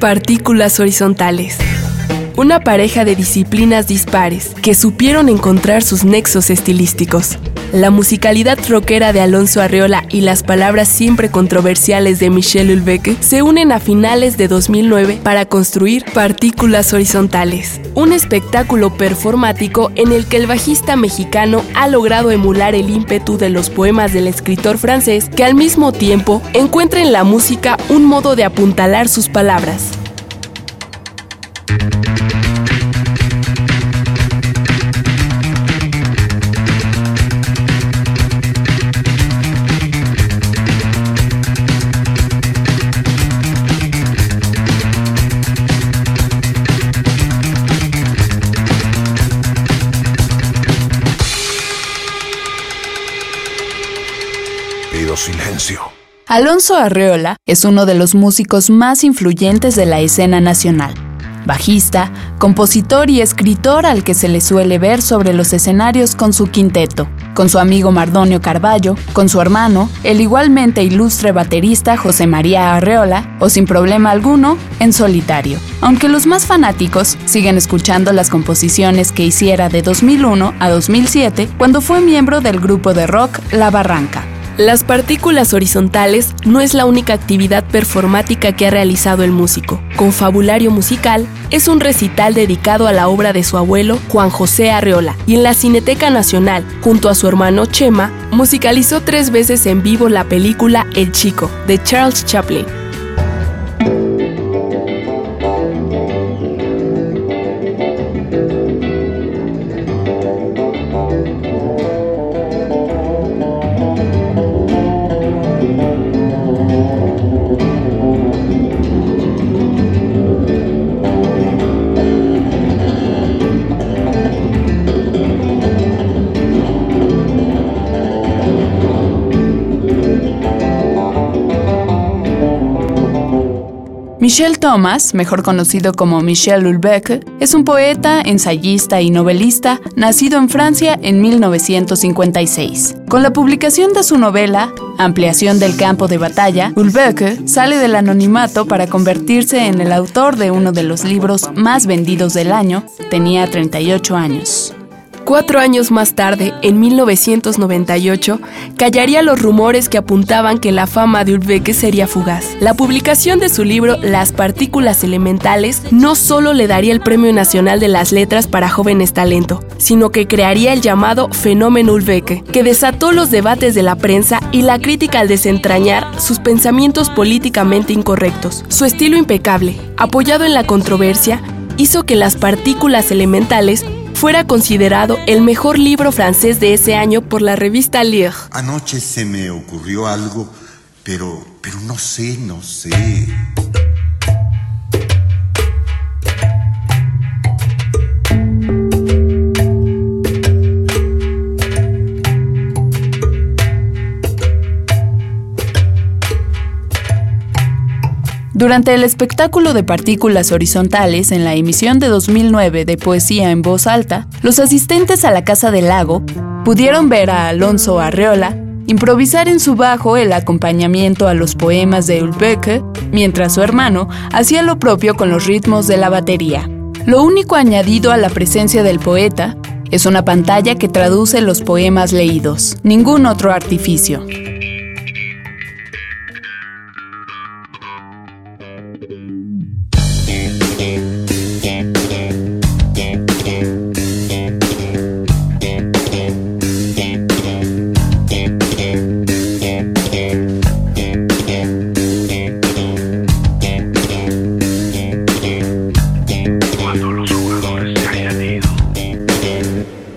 Partículas horizontales. Una pareja de disciplinas dispares que supieron encontrar sus nexos estilísticos. La musicalidad rockera de Alonso Arreola y las palabras siempre controversiales de Michel Ulbeque se unen a finales de 2009 para construir Partículas Horizontales, un espectáculo performático en el que el bajista mexicano ha logrado emular el ímpetu de los poemas del escritor francés que al mismo tiempo encuentra en la música un modo de apuntalar sus palabras. Silencio. Alonso Arreola es uno de los músicos más influyentes de la escena nacional. Bajista, compositor y escritor al que se le suele ver sobre los escenarios con su quinteto, con su amigo Mardonio Carballo, con su hermano, el igualmente ilustre baterista José María Arreola, o sin problema alguno, en solitario. Aunque los más fanáticos siguen escuchando las composiciones que hiciera de 2001 a 2007 cuando fue miembro del grupo de rock La Barranca. Las partículas horizontales no es la única actividad performática que ha realizado el músico. Con Fabulario Musical es un recital dedicado a la obra de su abuelo Juan José Arreola y en la Cineteca Nacional, junto a su hermano Chema, musicalizó tres veces en vivo la película El Chico de Charles Chaplin. Michel Thomas, mejor conocido como Michel Houellebecq, es un poeta, ensayista y novelista nacido en Francia en 1956. Con la publicación de su novela, Ampliación del campo de batalla, Houellebecq sale del anonimato para convertirse en el autor de uno de los libros más vendidos del año. Tenía 38 años. Cuatro años más tarde, en 1998, callaría los rumores que apuntaban que la fama de Ulbeque sería fugaz. La publicación de su libro Las partículas elementales no solo le daría el Premio Nacional de las Letras para Jóvenes Talento, sino que crearía el llamado fenómeno Ulbeque, que desató los debates de la prensa y la crítica al desentrañar sus pensamientos políticamente incorrectos. Su estilo impecable, apoyado en la controversia, hizo que las partículas elementales fuera considerado el mejor libro francés de ese año por la revista Lire. Anoche se me ocurrió algo, pero, pero no sé, no sé. Durante el espectáculo de partículas horizontales en la emisión de 2009 de Poesía en Voz Alta, los asistentes a la Casa del Lago pudieron ver a Alonso Arreola improvisar en su bajo el acompañamiento a los poemas de Ulbeque, mientras su hermano hacía lo propio con los ritmos de la batería. Lo único añadido a la presencia del poeta es una pantalla que traduce los poemas leídos, ningún otro artificio.